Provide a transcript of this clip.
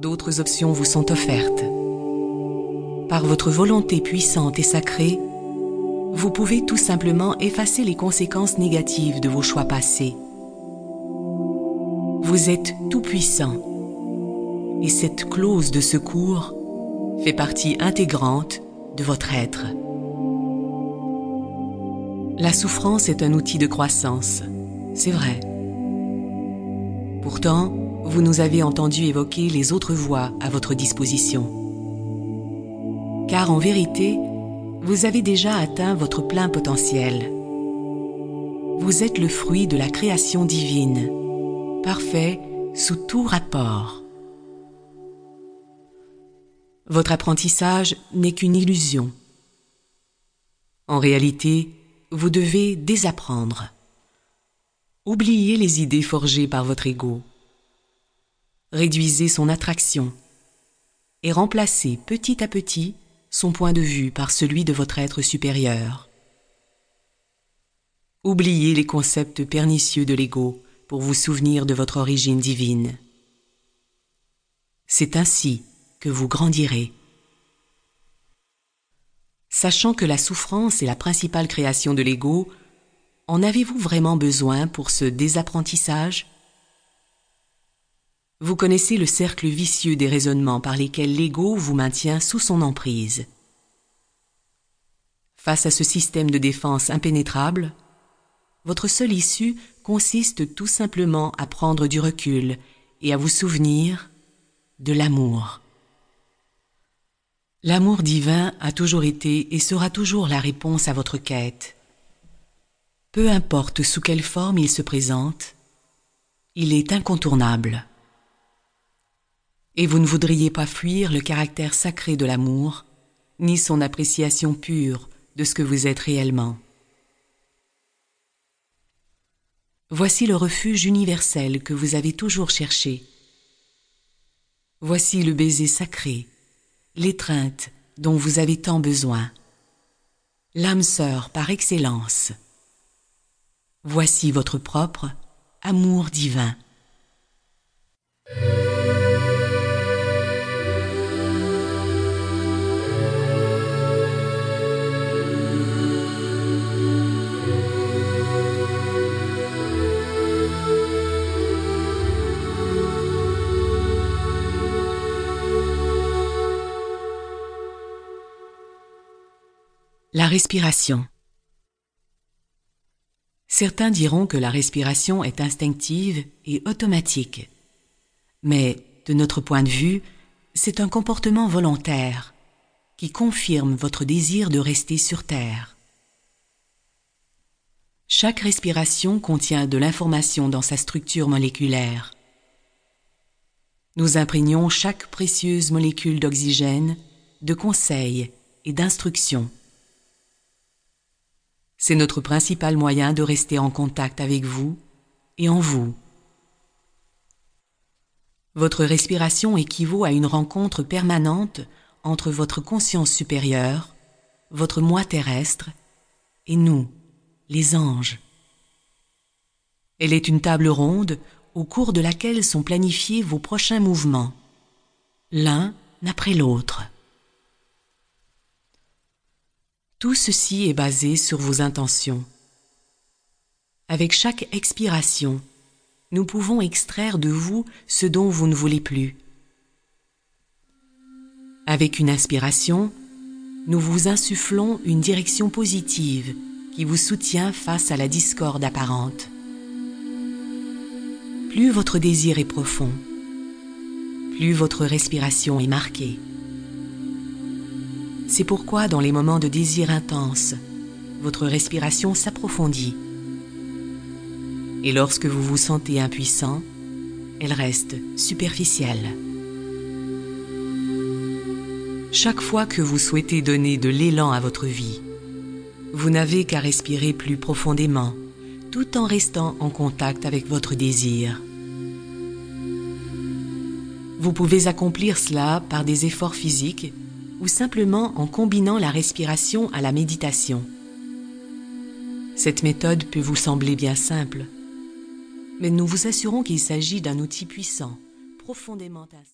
d'autres options vous sont offertes. Par votre volonté puissante et sacrée, vous pouvez tout simplement effacer les conséquences négatives de vos choix passés. Vous êtes tout puissant et cette clause de secours fait partie intégrante de votre être. La souffrance est un outil de croissance, c'est vrai. Pourtant, vous nous avez entendu évoquer les autres voies à votre disposition. Car en vérité, vous avez déjà atteint votre plein potentiel. Vous êtes le fruit de la création divine, parfait sous tout rapport. Votre apprentissage n'est qu'une illusion. En réalité, vous devez désapprendre. Oubliez les idées forgées par votre ego. Réduisez son attraction et remplacez petit à petit son point de vue par celui de votre être supérieur. Oubliez les concepts pernicieux de l'ego pour vous souvenir de votre origine divine. C'est ainsi que vous grandirez. Sachant que la souffrance est la principale création de l'ego, en avez-vous vraiment besoin pour ce désapprentissage? Vous connaissez le cercle vicieux des raisonnements par lesquels l'ego vous maintient sous son emprise. Face à ce système de défense impénétrable, votre seule issue consiste tout simplement à prendre du recul et à vous souvenir de l'amour. L'amour divin a toujours été et sera toujours la réponse à votre quête. Peu importe sous quelle forme il se présente, il est incontournable. Et vous ne voudriez pas fuir le caractère sacré de l'amour, ni son appréciation pure de ce que vous êtes réellement. Voici le refuge universel que vous avez toujours cherché. Voici le baiser sacré l'étreinte dont vous avez tant besoin, l'âme sœur par excellence. Voici votre propre amour divin. La respiration. Certains diront que la respiration est instinctive et automatique. Mais, de notre point de vue, c'est un comportement volontaire qui confirme votre désir de rester sur Terre. Chaque respiration contient de l'information dans sa structure moléculaire. Nous imprégnons chaque précieuse molécule d'oxygène de conseils et d'instructions. C'est notre principal moyen de rester en contact avec vous et en vous. Votre respiration équivaut à une rencontre permanente entre votre conscience supérieure, votre moi terrestre, et nous, les anges. Elle est une table ronde au cours de laquelle sont planifiés vos prochains mouvements, l'un après l'autre. Tout ceci est basé sur vos intentions. Avec chaque expiration, nous pouvons extraire de vous ce dont vous ne voulez plus. Avec une inspiration, nous vous insufflons une direction positive qui vous soutient face à la discorde apparente. Plus votre désir est profond, plus votre respiration est marquée. C'est pourquoi dans les moments de désir intense, votre respiration s'approfondit. Et lorsque vous vous sentez impuissant, elle reste superficielle. Chaque fois que vous souhaitez donner de l'élan à votre vie, vous n'avez qu'à respirer plus profondément, tout en restant en contact avec votre désir. Vous pouvez accomplir cela par des efforts physiques ou simplement en combinant la respiration à la méditation. Cette méthode peut vous sembler bien simple, mais nous vous assurons qu'il s'agit d'un outil puissant, profondément